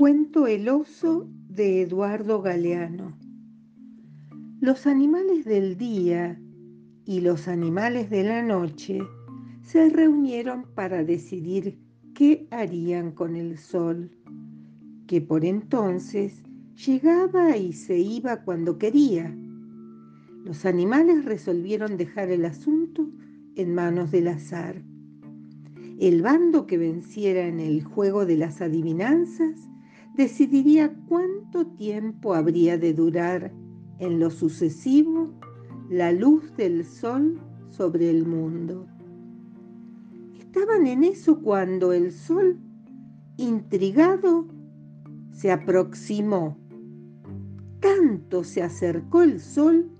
Cuento El oso de Eduardo Galeano. Los animales del día y los animales de la noche se reunieron para decidir qué harían con el sol, que por entonces llegaba y se iba cuando quería. Los animales resolvieron dejar el asunto en manos del azar. El bando que venciera en el juego de las adivinanzas decidiría cuánto tiempo habría de durar en lo sucesivo la luz del sol sobre el mundo. Estaban en eso cuando el sol, intrigado, se aproximó. Tanto se acercó el sol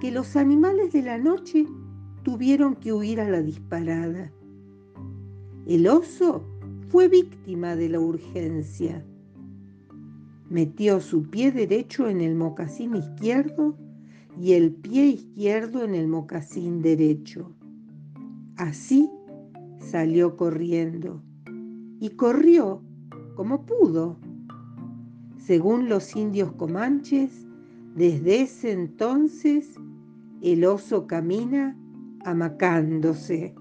que los animales de la noche tuvieron que huir a la disparada. El oso fue víctima de la urgencia Metió su pie derecho en el mocasín izquierdo y el pie izquierdo en el mocasín derecho. Así salió corriendo y corrió como pudo. Según los indios comanches, desde ese entonces el oso camina amacándose.